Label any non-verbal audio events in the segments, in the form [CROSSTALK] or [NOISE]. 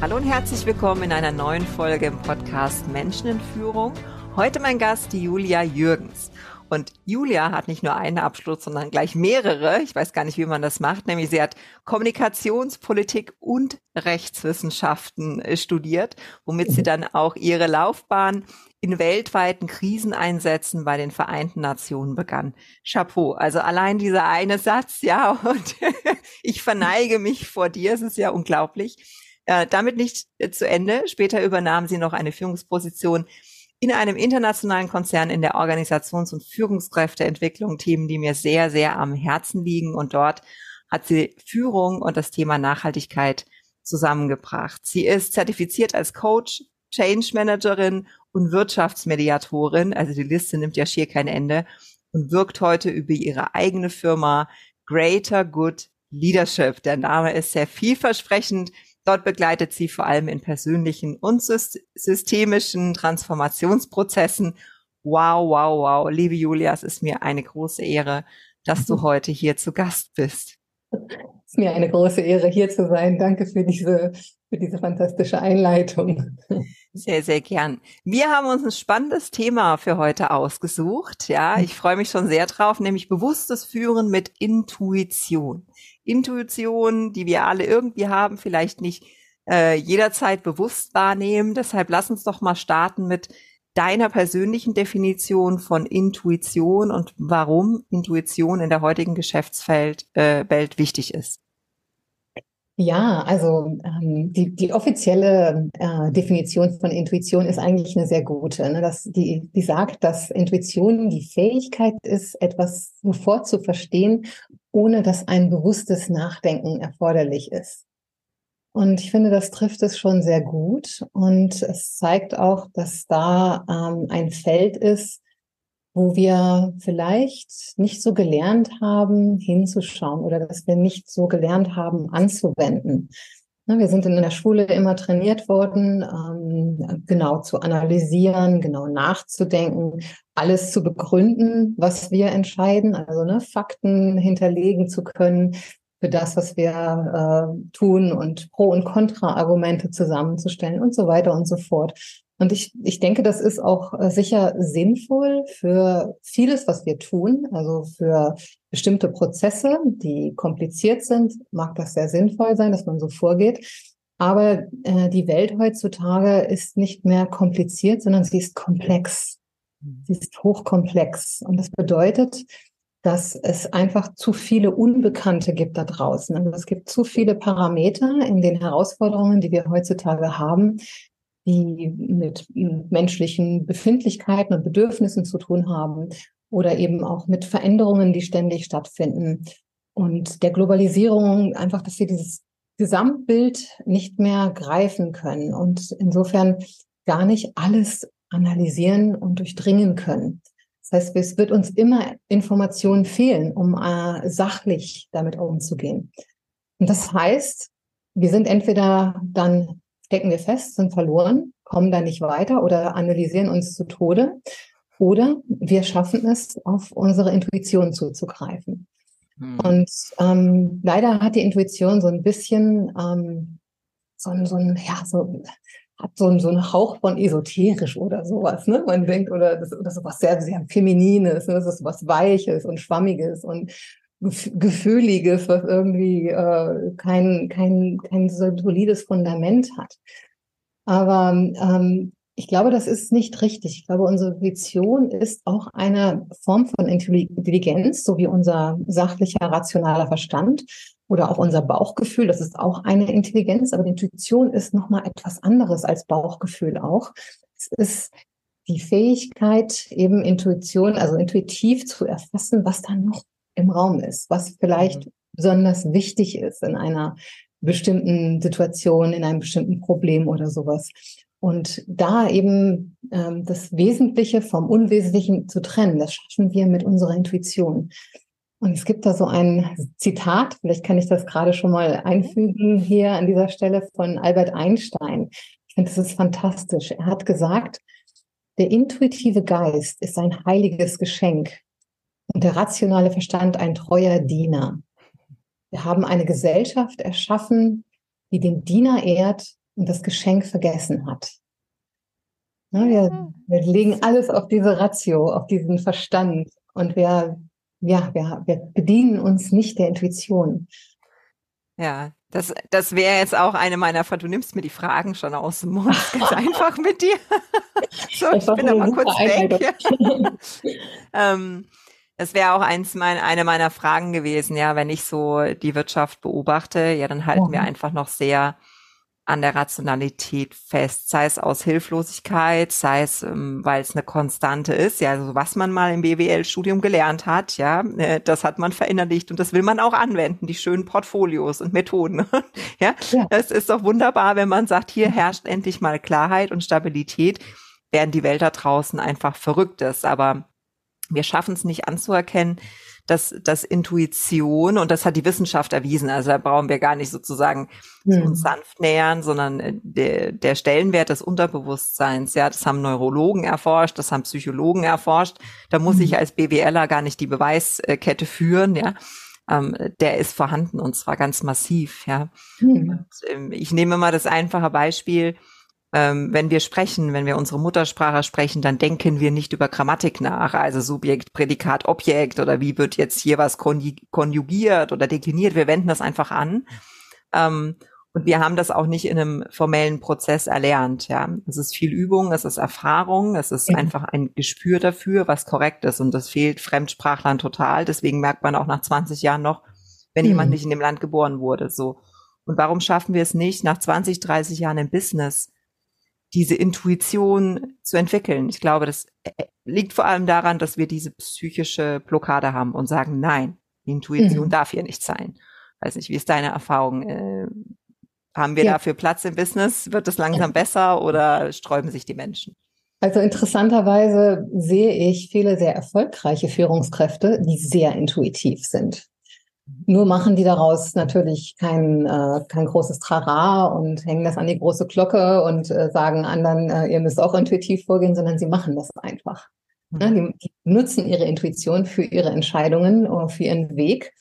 Hallo und herzlich willkommen in einer neuen Folge im Podcast Menschen in Führung. Heute mein Gast, die Julia Jürgens. Und Julia hat nicht nur einen Abschluss, sondern gleich mehrere. Ich weiß gar nicht, wie man das macht. Nämlich sie hat Kommunikationspolitik und Rechtswissenschaften äh, studiert, womit sie dann auch ihre Laufbahn in weltweiten Kriseneinsätzen bei den Vereinten Nationen begann. Chapeau. Also allein dieser eine Satz, ja, [LAUGHS] und ich verneige mich vor dir. Es ist ja unglaublich. Äh, damit nicht äh, zu Ende. Später übernahm sie noch eine Führungsposition in einem internationalen Konzern in der Organisations- und Führungskräfteentwicklung, Themen, die mir sehr, sehr am Herzen liegen. Und dort hat sie Führung und das Thema Nachhaltigkeit zusammengebracht. Sie ist zertifiziert als Coach, Change Managerin und Wirtschaftsmediatorin. Also die Liste nimmt ja schier kein Ende und wirkt heute über ihre eigene Firma Greater Good Leadership. Der Name ist sehr vielversprechend. Dort begleitet sie vor allem in persönlichen und systemischen Transformationsprozessen. Wow, wow, wow. Liebe Julia, es ist mir eine große Ehre, dass du [LAUGHS] heute hier zu Gast bist. Es ist mir eine große Ehre, hier zu sein. Danke für diese, für diese fantastische Einleitung. Sehr, sehr gern. Wir haben uns ein spannendes Thema für heute ausgesucht. Ja, ich freue mich schon sehr drauf, nämlich bewusstes Führen mit Intuition. Intuition, die wir alle irgendwie haben, vielleicht nicht äh, jederzeit bewusst wahrnehmen. Deshalb lass uns doch mal starten mit deiner persönlichen Definition von Intuition und warum Intuition in der heutigen Geschäftswelt äh, Welt wichtig ist. Ja, also ähm, die, die offizielle äh, Definition von Intuition ist eigentlich eine sehr gute. Ne? Das, die, die sagt, dass Intuition die Fähigkeit ist, etwas sofort zu verstehen, ohne dass ein bewusstes Nachdenken erforderlich ist. Und ich finde, das trifft es schon sehr gut. Und es zeigt auch, dass da ähm, ein Feld ist, wo wir vielleicht nicht so gelernt haben, hinzuschauen oder dass wir nicht so gelernt haben, anzuwenden. Wir sind in der Schule immer trainiert worden, ähm, genau zu analysieren, genau nachzudenken, alles zu begründen, was wir entscheiden, also ne, Fakten hinterlegen zu können für das, was wir äh, tun und Pro- und Kontra-Argumente zusammenzustellen und so weiter und so fort. Und ich, ich denke, das ist auch äh, sicher sinnvoll für vieles, was wir tun. Also für bestimmte Prozesse, die kompliziert sind, mag das sehr sinnvoll sein, dass man so vorgeht. Aber äh, die Welt heutzutage ist nicht mehr kompliziert, sondern sie ist komplex. Sie ist hochkomplex. Und das bedeutet, dass es einfach zu viele Unbekannte gibt da draußen. Also es gibt zu viele Parameter in den Herausforderungen, die wir heutzutage haben, die mit menschlichen Befindlichkeiten und Bedürfnissen zu tun haben oder eben auch mit Veränderungen, die ständig stattfinden und der Globalisierung einfach, dass wir dieses Gesamtbild nicht mehr greifen können und insofern gar nicht alles analysieren und durchdringen können. Das heißt, es wird uns immer Informationen fehlen, um äh, sachlich damit umzugehen. Und das heißt, wir sind entweder dann stecken wir fest, sind verloren, kommen da nicht weiter oder analysieren uns zu Tode. Oder wir schaffen es, auf unsere Intuition zuzugreifen. Hm. Und ähm, leider hat die Intuition so ein bisschen ähm, so, ein, so ein, ja, so hat so, so einen Hauch von esoterisch oder sowas, ne? Man denkt, oder das, das ist was sehr, sehr Feminines, ne? das ist was Weiches und Schwammiges und Gefühliges, was irgendwie äh, kein, kein, kein solides Fundament hat. Aber ähm, ich glaube, das ist nicht richtig. Ich glaube, unsere Vision ist auch eine Form von Intelligenz, so wie unser sachlicher, rationaler Verstand oder auch unser Bauchgefühl. Das ist auch eine Intelligenz, aber die Intuition ist nochmal etwas anderes als Bauchgefühl auch. Es ist die Fähigkeit, eben Intuition, also intuitiv zu erfassen, was da noch im Raum ist, was vielleicht mhm. besonders wichtig ist in einer bestimmten Situation, in einem bestimmten Problem oder sowas. Und da eben ähm, das Wesentliche vom Unwesentlichen zu trennen, das schaffen wir mit unserer Intuition. Und es gibt da so ein Zitat, vielleicht kann ich das gerade schon mal einfügen hier an dieser Stelle von Albert Einstein. Ich finde, das ist fantastisch. Er hat gesagt, der intuitive Geist ist ein heiliges Geschenk und der rationale Verstand ein treuer Diener. Wir haben eine Gesellschaft erschaffen, die den Diener ehrt und das Geschenk vergessen hat. Ja, wir, wir legen alles auf diese Ratio, auf diesen Verstand und wir, ja, wir, wir bedienen uns nicht der Intuition. Ja, das, das wäre jetzt auch eine meiner, du nimmst mir die Fragen schon aus dem Mund, [LAUGHS] ganz einfach mit dir. [LAUGHS] so, ich bin da mal kurz weg. [LAUGHS] ähm, das wäre auch eins mein, eine meiner Fragen gewesen, ja, wenn ich so die Wirtschaft beobachte, ja, dann halten ja. wir einfach noch sehr an der Rationalität fest, sei es aus Hilflosigkeit, sei es, ähm, weil es eine Konstante ist, ja, also was man mal im BWL-Studium gelernt hat, ja, äh, das hat man verinnerlicht und das will man auch anwenden, die schönen Portfolios und Methoden, [LAUGHS] ja, ja, das ist doch wunderbar, wenn man sagt, hier herrscht endlich mal Klarheit und Stabilität, während die Welt da draußen einfach verrückt ist, aber wir schaffen es nicht anzuerkennen, dass, dass Intuition, und das hat die Wissenschaft erwiesen, also da brauchen wir gar nicht sozusagen hm. uns sanft nähern, sondern äh, der, der Stellenwert des Unterbewusstseins, ja, das haben Neurologen erforscht, das haben Psychologen erforscht, da muss hm. ich als BWLer gar nicht die Beweiskette führen, ja, ähm, der ist vorhanden und zwar ganz massiv, ja. Hm. Und, ähm, ich nehme mal das einfache Beispiel, ähm, wenn wir sprechen, wenn wir unsere Muttersprache sprechen, dann denken wir nicht über Grammatik nach, also Subjekt, Prädikat, Objekt oder wie wird jetzt hier was konjugiert oder dekliniert. Wir wenden das einfach an. Ähm, und wir haben das auch nicht in einem formellen Prozess erlernt. Ja, es ist viel Übung, es ist Erfahrung, es ist einfach ein Gespür dafür, was korrekt ist. Und das fehlt Fremdsprachlern total. Deswegen merkt man auch nach 20 Jahren noch, wenn mhm. jemand nicht in dem Land geboren wurde. So. Und warum schaffen wir es nicht, nach 20, 30 Jahren im Business diese Intuition zu entwickeln. Ich glaube, das äh, liegt vor allem daran, dass wir diese psychische Blockade haben und sagen, nein, die Intuition mhm. darf hier nicht sein. Weiß nicht, wie ist deine Erfahrung? Äh, haben wir ja. dafür Platz im Business? Wird es langsam besser oder sträuben sich die Menschen? Also interessanterweise sehe ich viele sehr erfolgreiche Führungskräfte, die sehr intuitiv sind. Nur machen die daraus natürlich kein, äh, kein großes Trara und hängen das an die große Glocke und äh, sagen anderen, äh, ihr müsst auch intuitiv vorgehen, sondern sie machen das einfach. Mhm. Die, die, nutzen ihre Intuition für ihre Entscheidungen oder für ihren Weg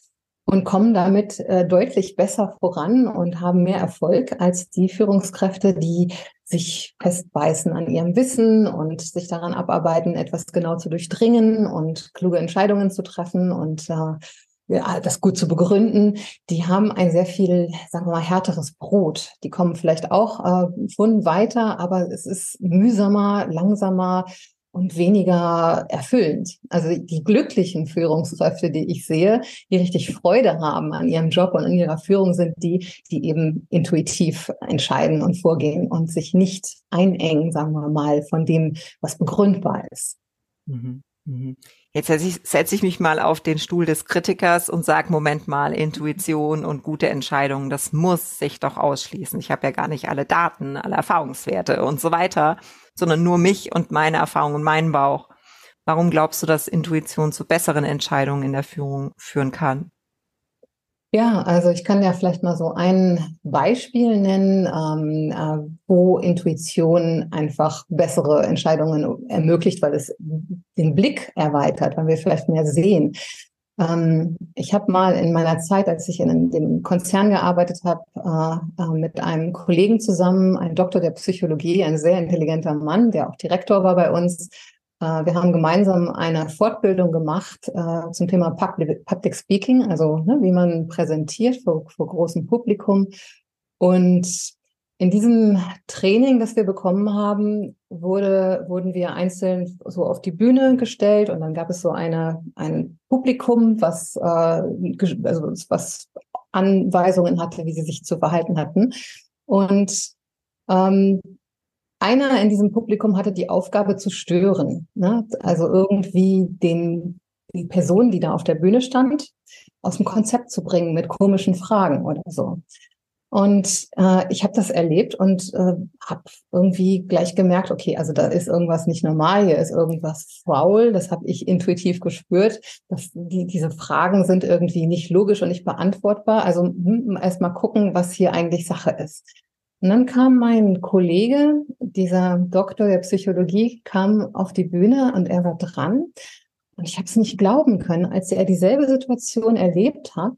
und kommen damit äh, deutlich besser voran und haben mehr Erfolg als die Führungskräfte, die sich festbeißen an ihrem Wissen und sich daran abarbeiten, etwas genau zu durchdringen und kluge Entscheidungen zu treffen und äh, das gut zu begründen, die haben ein sehr viel, sagen wir mal, härteres Brot. Die kommen vielleicht auch äh, von weiter, aber es ist mühsamer, langsamer und weniger erfüllend. Also die glücklichen Führungskräfte, die ich sehe, die richtig Freude haben an ihrem Job und an ihrer Führung, sind die, die eben intuitiv entscheiden und vorgehen und sich nicht einengen, sagen wir mal, von dem, was begründbar ist. Mhm. Mhm. Jetzt setze ich, setze ich mich mal auf den Stuhl des Kritikers und sage, Moment mal, Intuition und gute Entscheidungen, das muss sich doch ausschließen. Ich habe ja gar nicht alle Daten, alle Erfahrungswerte und so weiter, sondern nur mich und meine Erfahrung und meinen Bauch. Warum glaubst du, dass Intuition zu besseren Entscheidungen in der Führung führen kann? Ja, also ich kann ja vielleicht mal so ein Beispiel nennen, ähm, äh, wo Intuition einfach bessere Entscheidungen ermöglicht, weil es den Blick erweitert, weil wir vielleicht mehr sehen. Ähm, ich habe mal in meiner Zeit, als ich in dem Konzern gearbeitet habe, äh, äh, mit einem Kollegen zusammen, ein Doktor der Psychologie, ein sehr intelligenter Mann, der auch Direktor war bei uns, wir haben gemeinsam eine Fortbildung gemacht äh, zum Thema Public, Public Speaking, also ne, wie man präsentiert vor, vor großem Publikum. Und in diesem Training, das wir bekommen haben, wurde, wurden wir einzeln so auf die Bühne gestellt und dann gab es so eine, ein Publikum, was, äh, also was Anweisungen hatte, wie sie sich zu verhalten hatten. Und ähm, einer in diesem Publikum hatte die Aufgabe zu stören. Ne? Also irgendwie den, die Person, die da auf der Bühne stand, aus dem Konzept zu bringen mit komischen Fragen oder so. Und äh, ich habe das erlebt und äh, habe irgendwie gleich gemerkt, okay, also da ist irgendwas nicht normal, hier ist irgendwas faul. Das habe ich intuitiv gespürt. Dass die, diese Fragen sind irgendwie nicht logisch und nicht beantwortbar. Also hm, erst mal gucken, was hier eigentlich Sache ist. Und dann kam mein Kollege, dieser Doktor der Psychologie, kam auf die Bühne und er war dran. Und ich habe es nicht glauben können, als er dieselbe Situation erlebt hat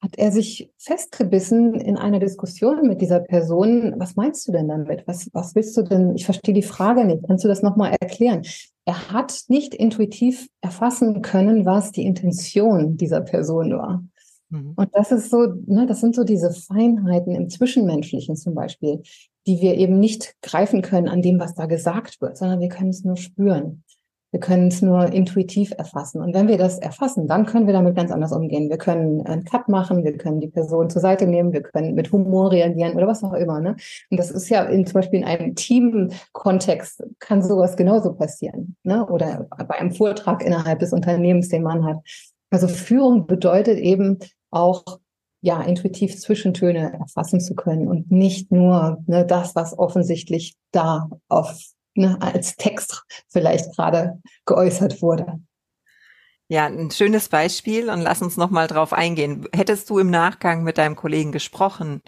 hat er sich festgebissen in einer Diskussion mit dieser Person. Was meinst du denn damit? Was, was willst du denn? Ich verstehe die Frage nicht. Kannst du das nochmal erklären? Er hat nicht intuitiv erfassen können, was die Intention dieser Person war. Mhm. Und das ist so, ne, das sind so diese Feinheiten im Zwischenmenschlichen zum Beispiel, die wir eben nicht greifen können an dem, was da gesagt wird, sondern wir können es nur spüren. Wir können es nur intuitiv erfassen. Und wenn wir das erfassen, dann können wir damit ganz anders umgehen. Wir können einen Cut machen, wir können die Person zur Seite nehmen, wir können mit Humor reagieren oder was auch immer. Ne? Und das ist ja in, zum Beispiel in einem Team-Kontext kann sowas genauso passieren. Ne? Oder bei einem Vortrag innerhalb des Unternehmens, den man hat. Also Führung bedeutet eben auch ja, intuitiv Zwischentöne erfassen zu können und nicht nur ne, das, was offensichtlich da auf ne, als Text vielleicht gerade geäußert wurde. Ja, ein schönes Beispiel und lass uns noch mal drauf eingehen. Hättest du im Nachgang mit deinem Kollegen gesprochen,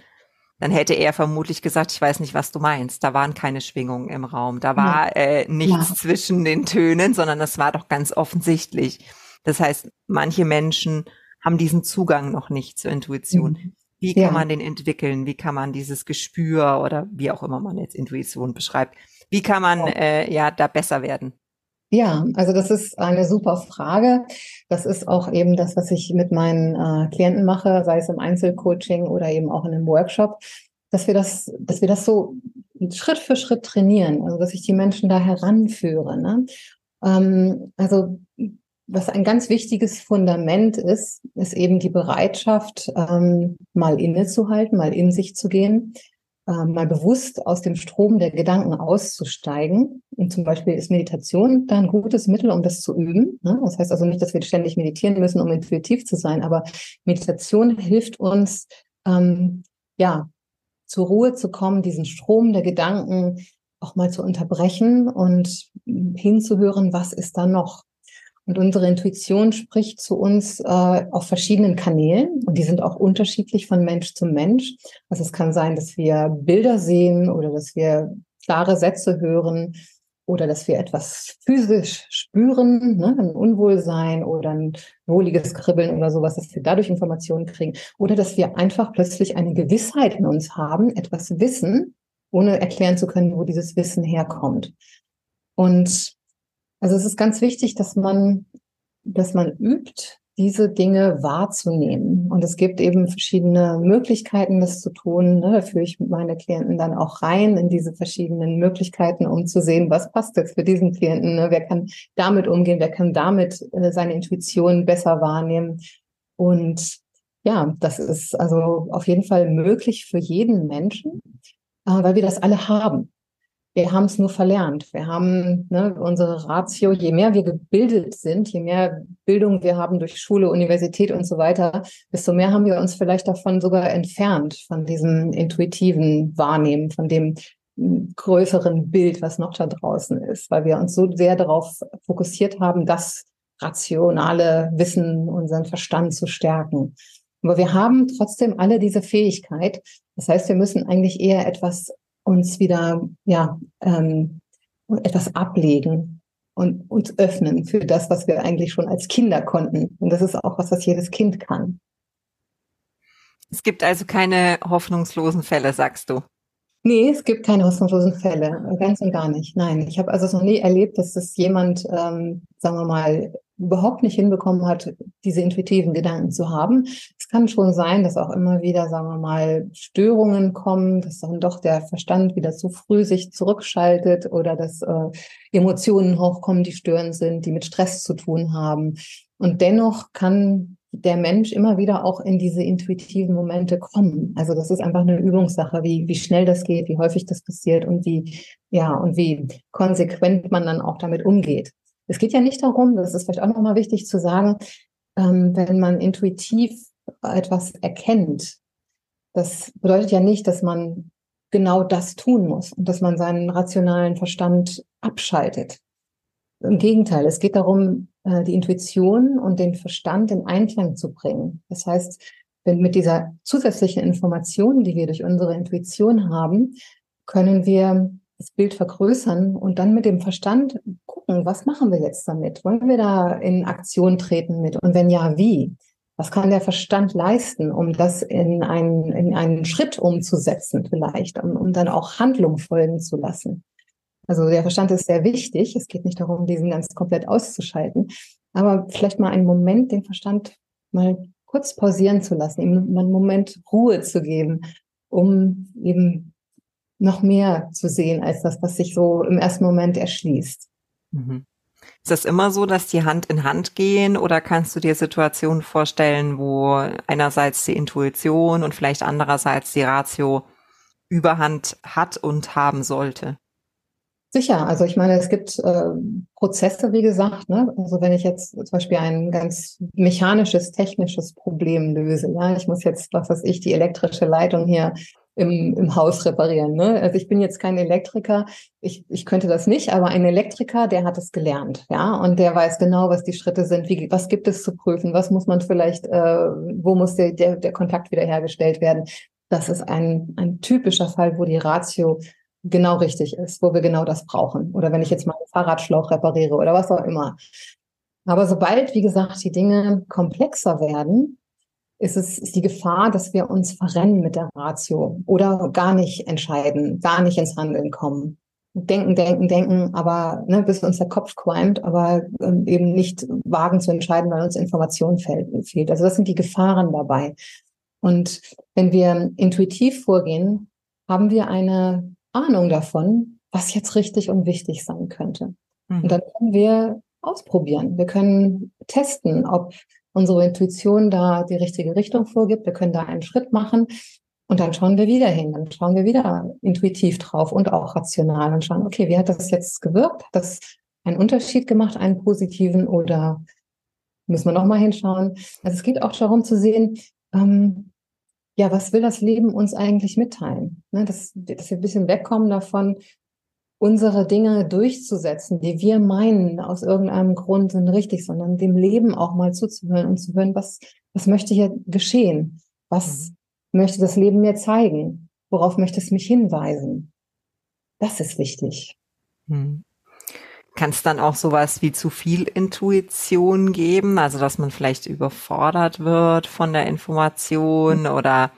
dann hätte er vermutlich gesagt, ich weiß nicht, was du meinst. Da waren keine Schwingungen im Raum. Da war ja. äh, nichts ja. zwischen den Tönen, sondern das war doch ganz offensichtlich. Das heißt, manche Menschen haben diesen Zugang noch nicht zur Intuition. Mhm. Wie kann ja. man den entwickeln? Wie kann man dieses Gespür oder wie auch immer man jetzt Intuition beschreibt, wie kann man äh, ja da besser werden? Ja, also das ist eine super Frage. Das ist auch eben das, was ich mit meinen äh, Klienten mache, sei es im Einzelcoaching oder eben auch in einem Workshop, dass wir das, dass wir das so Schritt für Schritt trainieren, also dass ich die Menschen da heranführe. Ne? Ähm, also was ein ganz wichtiges Fundament ist, ist eben die Bereitschaft, ähm, mal innezuhalten, mal in sich zu gehen, äh, mal bewusst aus dem Strom der Gedanken auszusteigen. Und zum Beispiel ist Meditation da ein gutes Mittel, um das zu üben. Ne? Das heißt also nicht, dass wir ständig meditieren müssen, um intuitiv zu sein, aber Meditation hilft uns, ähm, ja, zur Ruhe zu kommen, diesen Strom der Gedanken auch mal zu unterbrechen und hinzuhören, was ist da noch? Und unsere Intuition spricht zu uns äh, auf verschiedenen Kanälen und die sind auch unterschiedlich von Mensch zu Mensch. Also es kann sein, dass wir Bilder sehen oder dass wir klare Sätze hören oder dass wir etwas physisch spüren, ne, ein Unwohlsein oder ein wohliges Kribbeln oder sowas, dass wir dadurch Informationen kriegen oder dass wir einfach plötzlich eine Gewissheit in uns haben, etwas wissen, ohne erklären zu können, wo dieses Wissen herkommt. Und also es ist ganz wichtig, dass man, dass man übt, diese Dinge wahrzunehmen. Und es gibt eben verschiedene Möglichkeiten, das zu tun. Ne? Da führe ich meine Klienten dann auch rein in diese verschiedenen Möglichkeiten, um zu sehen, was passt jetzt für diesen Klienten. Ne? Wer kann damit umgehen? Wer kann damit äh, seine Intuition besser wahrnehmen? Und ja, das ist also auf jeden Fall möglich für jeden Menschen, äh, weil wir das alle haben. Wir haben es nur verlernt. Wir haben ne, unsere Ratio, je mehr wir gebildet sind, je mehr Bildung wir haben durch Schule, Universität und so weiter, desto mehr haben wir uns vielleicht davon sogar entfernt, von diesem intuitiven Wahrnehmen, von dem hm, größeren Bild, was noch da draußen ist, weil wir uns so sehr darauf fokussiert haben, das rationale Wissen, unseren Verstand zu stärken. Aber wir haben trotzdem alle diese Fähigkeit. Das heißt, wir müssen eigentlich eher etwas uns wieder ja ähm, etwas ablegen und uns öffnen für das, was wir eigentlich schon als Kinder konnten. Und das ist auch was, was jedes Kind kann. Es gibt also keine hoffnungslosen Fälle, sagst du. Nee, es gibt keine hoffnungslosen Fälle, ganz und gar nicht. Nein, ich habe also noch nie erlebt, dass das jemand, ähm, sagen wir mal, überhaupt nicht hinbekommen hat, diese intuitiven Gedanken zu haben. Es kann schon sein, dass auch immer wieder, sagen wir mal, Störungen kommen, dass dann doch der Verstand wieder zu früh sich zurückschaltet oder dass äh, Emotionen hochkommen, die störend sind, die mit Stress zu tun haben. Und dennoch kann der Mensch immer wieder auch in diese intuitiven Momente kommen. Also das ist einfach eine Übungssache, wie, wie schnell das geht, wie häufig das passiert und wie, ja, und wie konsequent man dann auch damit umgeht. Es geht ja nicht darum, das ist vielleicht auch nochmal wichtig zu sagen, ähm, wenn man intuitiv etwas erkennt, Das bedeutet ja nicht, dass man genau das tun muss und dass man seinen rationalen Verstand abschaltet. Im Gegenteil, es geht darum, äh, die Intuition und den Verstand in Einklang zu bringen. Das heißt, wenn mit dieser zusätzlichen Information, die wir durch unsere Intuition haben, können wir das Bild vergrößern und dann mit dem Verstand gucken, was machen wir jetzt damit? Wollen wir da in Aktion treten mit? Und wenn ja, wie? Was kann der Verstand leisten, um das in einen, in einen Schritt umzusetzen vielleicht, um, um dann auch Handlung folgen zu lassen? Also der Verstand ist sehr wichtig. Es geht nicht darum, diesen ganz komplett auszuschalten, aber vielleicht mal einen Moment den Verstand mal kurz pausieren zu lassen, ihm einen Moment Ruhe zu geben, um eben noch mehr zu sehen als das, was sich so im ersten Moment erschließt. Mhm. Ist das immer so, dass die Hand in Hand gehen oder kannst du dir Situationen vorstellen, wo einerseits die Intuition und vielleicht andererseits die Ratio Überhand hat und haben sollte? Sicher, also ich meine, es gibt äh, Prozesse, wie gesagt, ne? Also wenn ich jetzt zum Beispiel ein ganz mechanisches, technisches Problem löse, ja, ich muss jetzt, was weiß ich, die elektrische Leitung hier im, im Haus reparieren. Ne? Also ich bin jetzt kein Elektriker, ich, ich könnte das nicht, aber ein Elektriker, der hat es gelernt, ja, und der weiß genau, was die Schritte sind, wie, was gibt es zu prüfen, was muss man vielleicht, äh, wo muss der, der, der Kontakt wiederhergestellt werden. Das ist ein, ein typischer Fall, wo die Ratio genau richtig ist, wo wir genau das brauchen. Oder wenn ich jetzt mal einen Fahrradschlauch repariere oder was auch immer. Aber sobald, wie gesagt, die Dinge komplexer werden, ist es ist die Gefahr, dass wir uns verrennen mit der Ratio oder gar nicht entscheiden, gar nicht ins Handeln kommen. Denken, denken, denken, aber ne, bis uns der Kopf qualmt, aber ähm, eben nicht wagen zu entscheiden, weil uns Information fehlt. Also das sind die Gefahren dabei. Und wenn wir intuitiv vorgehen, haben wir eine Ahnung davon, was jetzt richtig und wichtig sein könnte. Mhm. Und dann können wir ausprobieren. Wir können testen, ob unsere Intuition da die richtige Richtung vorgibt. Wir können da einen Schritt machen und dann schauen wir wieder hin. Dann schauen wir wieder intuitiv drauf und auch rational und schauen, okay, wie hat das jetzt gewirkt? Hat das einen Unterschied gemacht, einen positiven oder müssen wir nochmal hinschauen? Also es geht auch darum zu sehen, ähm, ja, was will das Leben uns eigentlich mitteilen? Ne, dass, dass wir ein bisschen wegkommen davon, unsere Dinge durchzusetzen, die wir meinen, aus irgendeinem Grund sind richtig, sondern dem Leben auch mal zuzuhören und zu hören, was, was möchte hier geschehen? Was mhm. möchte das Leben mir zeigen? Worauf möchte es mich hinweisen? Das ist wichtig. Mhm. Kann es dann auch sowas wie zu viel Intuition geben, also dass man vielleicht überfordert wird von der Information mhm. oder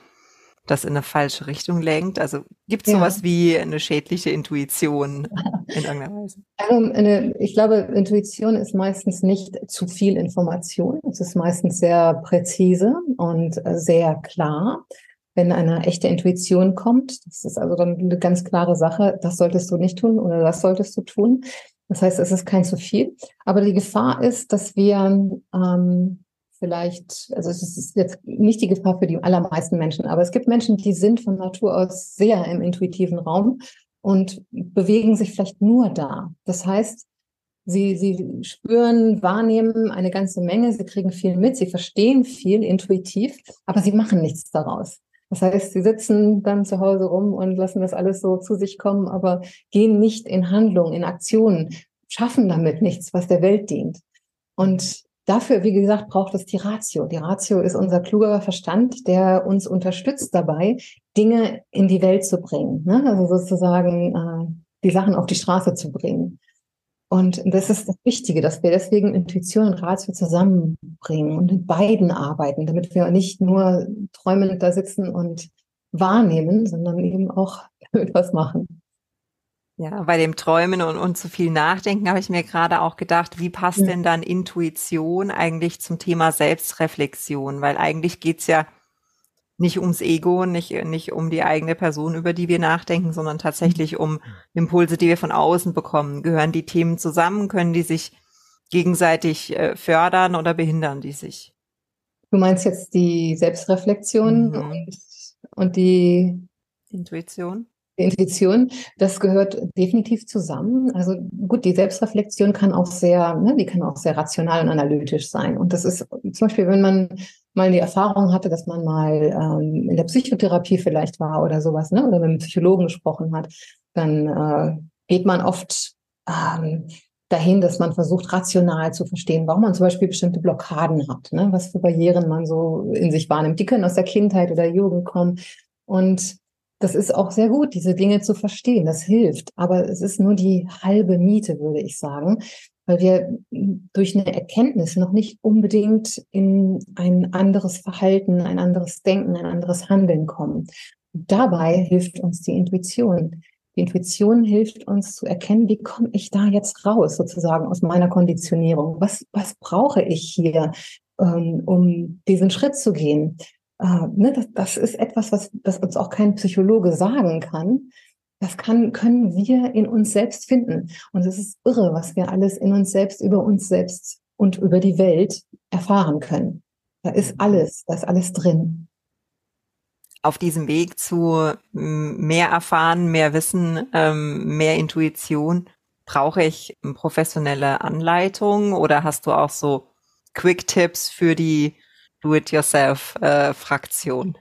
das in eine falsche Richtung lenkt? Also gibt es ja. sowas wie eine schädliche Intuition [LAUGHS] in irgendeiner Weise? Also eine, ich glaube, Intuition ist meistens nicht zu viel Information. Es ist meistens sehr präzise und sehr klar. Wenn eine echte Intuition kommt, das ist also dann eine ganz klare Sache, das solltest du nicht tun oder das solltest du tun. Das heißt, es ist kein zu viel. Aber die Gefahr ist, dass wir ähm, vielleicht, also es ist jetzt nicht die Gefahr für die allermeisten Menschen, aber es gibt Menschen, die sind von Natur aus sehr im intuitiven Raum und bewegen sich vielleicht nur da. Das heißt, sie, sie spüren, wahrnehmen eine ganze Menge, sie kriegen viel mit, sie verstehen viel intuitiv, aber sie machen nichts daraus. Das heißt, sie sitzen dann zu Hause rum und lassen das alles so zu sich kommen, aber gehen nicht in Handlung, in Aktionen, schaffen damit nichts, was der Welt dient. Und Dafür, wie gesagt, braucht es die Ratio. Die Ratio ist unser kluger Verstand, der uns unterstützt dabei, Dinge in die Welt zu bringen. Ne? Also sozusagen äh, die Sachen auf die Straße zu bringen. Und das ist das Wichtige, dass wir deswegen Intuition und Ratio zusammenbringen und mit beiden arbeiten, damit wir nicht nur träumend da sitzen und wahrnehmen, sondern eben auch [LAUGHS] etwas machen. Ja, bei dem Träumen und, und zu viel Nachdenken habe ich mir gerade auch gedacht, wie passt ja. denn dann Intuition eigentlich zum Thema Selbstreflexion? Weil eigentlich geht's ja nicht ums Ego, nicht, nicht um die eigene Person, über die wir nachdenken, sondern tatsächlich um Impulse, die wir von außen bekommen. Gehören die Themen zusammen? Können die sich gegenseitig äh, fördern oder behindern die sich? Du meinst jetzt die Selbstreflexion mhm. und, und die Intuition? Intuition, das gehört definitiv zusammen. Also gut, die Selbstreflexion kann auch sehr, ne, die kann auch sehr rational und analytisch sein. Und das ist zum Beispiel, wenn man mal die Erfahrung hatte, dass man mal ähm, in der Psychotherapie vielleicht war oder sowas, ne, oder mit einem Psychologen gesprochen hat, dann äh, geht man oft ähm, dahin, dass man versucht, rational zu verstehen, warum man zum Beispiel bestimmte Blockaden hat, ne? was für Barrieren man so in sich wahrnimmt. Die können aus der Kindheit oder Jugend kommen. Und das ist auch sehr gut, diese Dinge zu verstehen. Das hilft. Aber es ist nur die halbe Miete, würde ich sagen, weil wir durch eine Erkenntnis noch nicht unbedingt in ein anderes Verhalten, ein anderes Denken, ein anderes Handeln kommen. Und dabei hilft uns die Intuition. Die Intuition hilft uns zu erkennen, wie komme ich da jetzt raus, sozusagen aus meiner Konditionierung? Was, was brauche ich hier, ähm, um diesen Schritt zu gehen? Äh, ne, das, das ist etwas, was, was uns auch kein Psychologe sagen kann. Das kann, können wir in uns selbst finden. Und es ist irre, was wir alles in uns selbst, über uns selbst und über die Welt erfahren können. Da ist alles, da ist alles drin auf diesem Weg zu mehr erfahren, mehr Wissen, ähm, mehr Intuition, brauche ich professionelle Anleitung oder hast du auch so Quick-Tipps für die Do-it-yourself-Fraktion?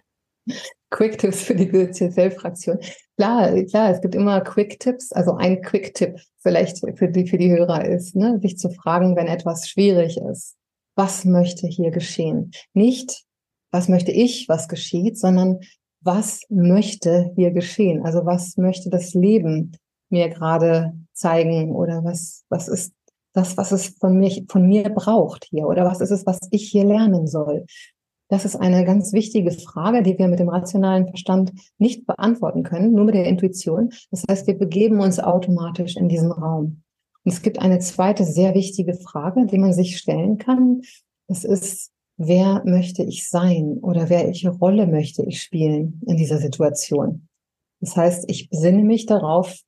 Äh, Quick-Tipps für die Do-it-yourself-Fraktion. Klar, klar, es gibt immer Quick-Tipps. Also ein Quick-Tipp vielleicht für die, für die Hörer ist, ne, sich zu fragen, wenn etwas schwierig ist. Was möchte hier geschehen? Nicht, was möchte ich, was geschieht, sondern was möchte hier geschehen? Also was möchte das Leben mir gerade zeigen oder was, was ist das, was es von mir, von mir braucht hier oder was ist es, was ich hier lernen soll? Das ist eine ganz wichtige Frage, die wir mit dem rationalen Verstand nicht beantworten können, nur mit der Intuition. Das heißt, wir begeben uns automatisch in diesen Raum. Und es gibt eine zweite sehr wichtige Frage, die man sich stellen kann. Das ist, wer möchte ich sein oder welche Rolle möchte ich spielen in dieser Situation. Das heißt, ich besinne mich darauf,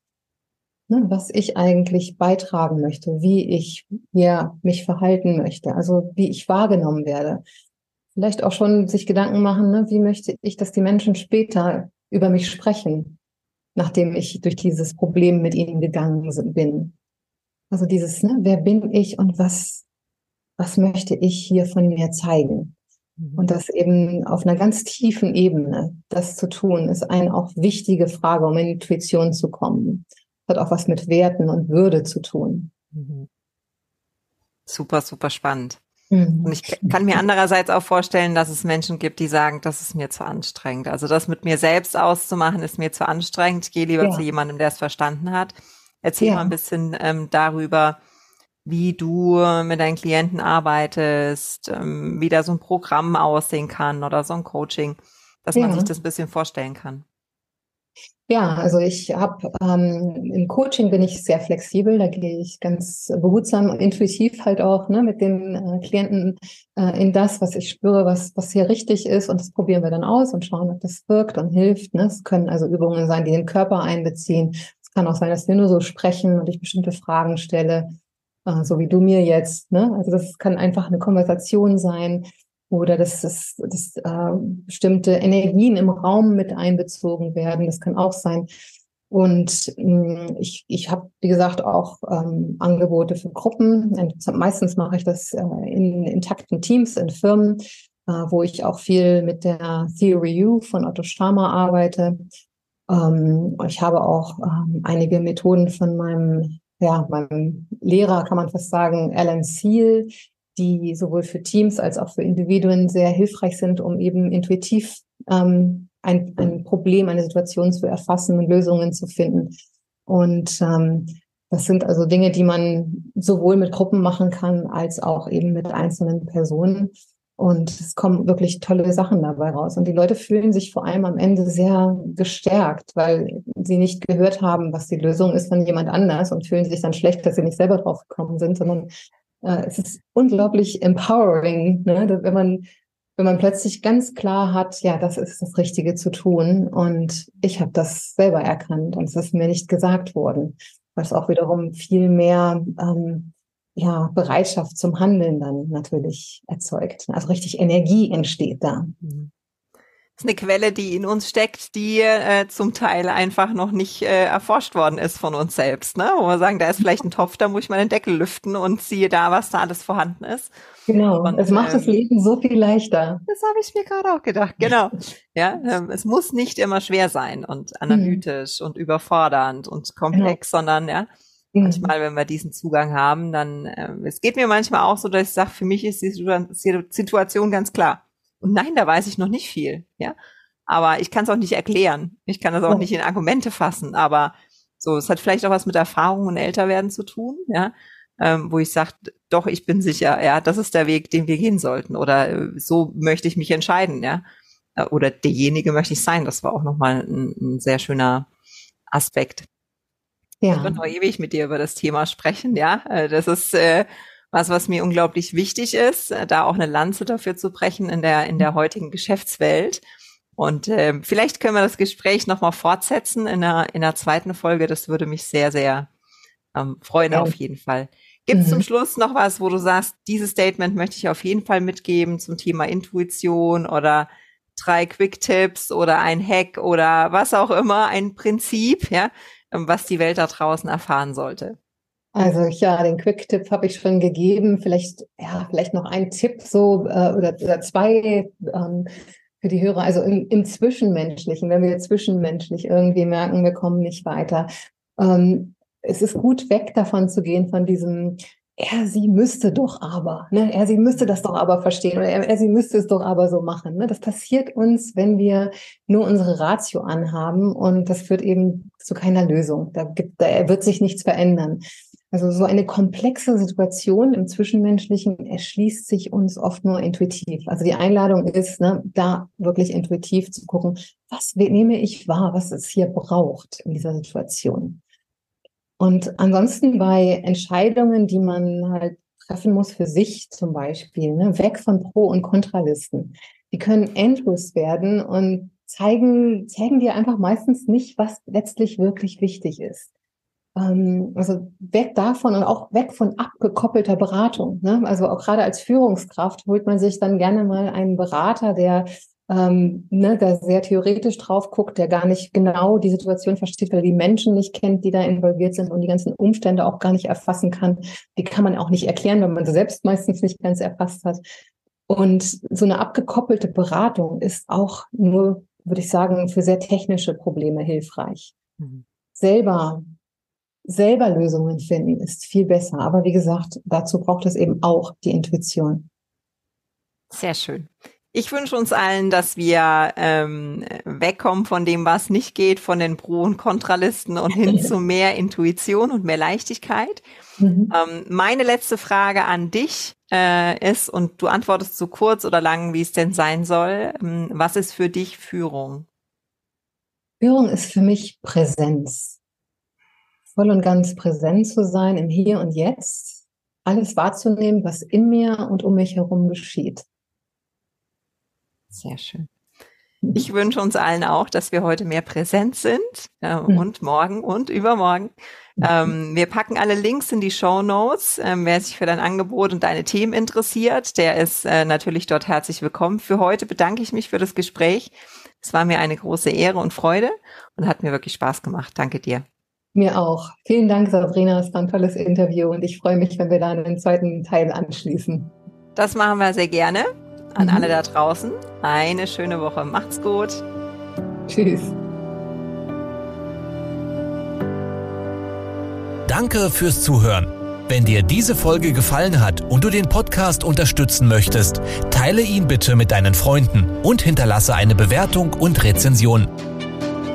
ne, was ich eigentlich beitragen möchte, wie ich ja, mich verhalten möchte, also wie ich wahrgenommen werde. Vielleicht auch schon sich Gedanken machen, ne, wie möchte ich, dass die Menschen später über mich sprechen, nachdem ich durch dieses Problem mit ihnen gegangen bin. Also dieses, ne, wer bin ich und was was möchte ich hier von mir zeigen? Mhm. Und das eben auf einer ganz tiefen Ebene, das zu tun, ist eine auch wichtige Frage, um in Intuition zu kommen. Hat auch was mit Werten und Würde zu tun. Mhm. Super, super spannend. Mhm. Und ich kann mir andererseits auch vorstellen, dass es Menschen gibt, die sagen, das ist mir zu anstrengend. Also das mit mir selbst auszumachen, ist mir zu anstrengend. Ich gehe lieber ja. zu jemandem, der es verstanden hat. Erzähl ja. mal ein bisschen ähm, darüber, wie du mit deinen Klienten arbeitest, ähm, wie da so ein Programm aussehen kann oder so ein Coaching, dass ja. man sich das ein bisschen vorstellen kann. Ja, also ich habe ähm, im Coaching bin ich sehr flexibel, da gehe ich ganz behutsam, intuitiv halt auch ne, mit den äh, Klienten äh, in das, was ich spüre, was was hier richtig ist und das probieren wir dann aus und schauen, ob das wirkt und hilft. Ne? Es können also Übungen sein, die den Körper einbeziehen. Es kann auch sein, dass wir nur so sprechen und ich bestimmte Fragen stelle äh, so wie du mir jetzt. Ne? Also das kann einfach eine Konversation sein oder dass, dass, dass äh, bestimmte Energien im Raum mit einbezogen werden. Das kann auch sein. Und mh, mm, ich, ich habe, wie gesagt, auch ähm, Angebote für Gruppen. Und meistens mache ich das äh, in intakten Teams, in Firmen, äh, wo ich auch viel mit der Theory U von Otto Schama arbeite. Ähm, ich habe auch ähm, einige Methoden von meinem ja, meinem Lehrer kann man fast sagen, Alan Seal, die sowohl für Teams als auch für Individuen sehr hilfreich sind, um eben intuitiv ähm, ein, ein Problem, eine Situation zu erfassen und Lösungen zu finden. Und ähm, das sind also Dinge, die man sowohl mit Gruppen machen kann, als auch eben mit einzelnen Personen. Und es kommen wirklich tolle Sachen dabei raus. Und die Leute fühlen sich vor allem am Ende sehr gestärkt, weil sie nicht gehört haben, was die Lösung ist von jemand anders und fühlen sich dann schlecht, dass sie nicht selber drauf gekommen sind, sondern äh, es ist unglaublich empowering, ne? wenn man wenn man plötzlich ganz klar hat, ja, das ist das Richtige zu tun und ich habe das selber erkannt und es ist mir nicht gesagt worden, was auch wiederum viel mehr ähm, ja, Bereitschaft zum Handeln dann natürlich erzeugt. Also richtig Energie entsteht da. Mhm. ist eine Quelle, die in uns steckt, die äh, zum Teil einfach noch nicht äh, erforscht worden ist von uns selbst. Ne? Wo wir sagen, da ist vielleicht ein Topf, da muss ich mal den Deckel lüften und siehe da, was da alles vorhanden ist. Genau, und, es macht ähm, das Leben so viel leichter. Das habe ich mir gerade auch gedacht, genau. [LAUGHS] ja, ähm, es muss nicht immer schwer sein und analytisch mhm. und überfordernd und komplex, genau. sondern ja, mhm. manchmal, wenn wir diesen Zugang haben, dann, äh, es geht mir manchmal auch so, dass ich sage, für mich ist die Situation ganz klar und nein, da weiß ich noch nicht viel, ja. Aber ich kann es auch nicht erklären. Ich kann das auch nicht in Argumente fassen. Aber so, es hat vielleicht auch was mit Erfahrung und Älterwerden zu tun, ja. Ähm, wo ich sage, doch, ich bin sicher, ja, das ist der Weg, den wir gehen sollten. Oder äh, so möchte ich mich entscheiden, ja. Äh, oder derjenige möchte ich sein. Das war auch nochmal ein, ein sehr schöner Aspekt. Ja. Ich noch ewig mit dir über das Thema sprechen, ja. Äh, das ist äh, was, was mir unglaublich wichtig ist, äh, da auch eine Lanze dafür zu brechen in der, in der mhm. heutigen Geschäftswelt. Und äh, vielleicht können wir das Gespräch nochmal fortsetzen in einer, in einer zweiten Folge. Das würde mich sehr, sehr ähm, freuen ja. auf jeden Fall. Gibt es mhm. zum Schluss noch was, wo du sagst, dieses Statement möchte ich auf jeden Fall mitgeben zum Thema Intuition oder drei Quick-Tipps oder ein Hack oder was auch immer, ein Prinzip, ja, ähm, was die Welt da draußen erfahren sollte? Also ja, den Quick-Tipp habe ich schon gegeben. Vielleicht, ja, vielleicht noch ein Tipp so äh, oder, oder zwei ähm, für die Hörer. Also im, im Zwischenmenschlichen, wenn wir zwischenmenschlich irgendwie merken, wir kommen nicht weiter. Ähm, es ist gut, weg davon zu gehen, von diesem er, sie müsste doch aber, ne? er, sie müsste das doch aber verstehen oder er, er, sie müsste es doch aber so machen. Ne? Das passiert uns, wenn wir nur unsere Ratio anhaben und das führt eben zu keiner Lösung. Da, gibt, da wird sich nichts verändern. Also so eine komplexe Situation im Zwischenmenschlichen erschließt sich uns oft nur intuitiv. Also die Einladung ist, ne, da wirklich intuitiv zu gucken, was nehme ich wahr, was es hier braucht in dieser Situation. Und ansonsten bei Entscheidungen, die man halt treffen muss für sich zum Beispiel, ne, weg von Pro- und Kontralisten. Die können endlos werden und zeigen, zeigen dir einfach meistens nicht, was letztlich wirklich wichtig ist also weg davon und auch weg von abgekoppelter Beratung. Ne? Also auch gerade als Führungskraft holt man sich dann gerne mal einen Berater, der ähm, ne, der sehr theoretisch drauf guckt, der gar nicht genau die Situation versteht, weil er die Menschen nicht kennt, die da involviert sind und die ganzen Umstände auch gar nicht erfassen kann. Die kann man auch nicht erklären, wenn man sie selbst meistens nicht ganz erfasst hat. Und so eine abgekoppelte Beratung ist auch nur, würde ich sagen, für sehr technische Probleme hilfreich. Mhm. Selber selber Lösungen finden, ist viel besser. Aber wie gesagt, dazu braucht es eben auch die Intuition. Sehr schön. Ich wünsche uns allen, dass wir ähm, wegkommen von dem, was nicht geht, von den Pro- und Kontralisten und hin [LAUGHS] zu mehr Intuition und mehr Leichtigkeit. Mhm. Ähm, meine letzte Frage an dich äh, ist, und du antwortest so kurz oder lang, wie es denn sein soll, ähm, was ist für dich Führung? Führung ist für mich Präsenz voll und ganz präsent zu sein im Hier und Jetzt, alles wahrzunehmen, was in mir und um mich herum geschieht. Sehr schön. [LAUGHS] Ich wünsche uns allen auch, dass wir heute mehr präsent sind äh, mhm. und morgen und übermorgen. Mhm. Ähm, wir packen alle Links in die Show Notes. Ähm, wer sich für dein Angebot und deine Themen interessiert, der ist äh, natürlich dort herzlich willkommen. Für heute bedanke ich mich für das Gespräch. Es war mir eine große Ehre und Freude und hat mir wirklich Spaß gemacht. Danke dir. Mir auch. Vielen Dank, Sabrina. Es war ein tolles Interview und ich freue mich, wenn wir da einen zweiten Teil anschließen. Das machen wir sehr gerne. An mhm. alle da draußen. Eine schöne Woche. Macht's gut. Tschüss. Danke fürs Zuhören. Wenn dir diese Folge gefallen hat und du den Podcast unterstützen möchtest, teile ihn bitte mit deinen Freunden und hinterlasse eine Bewertung und Rezension.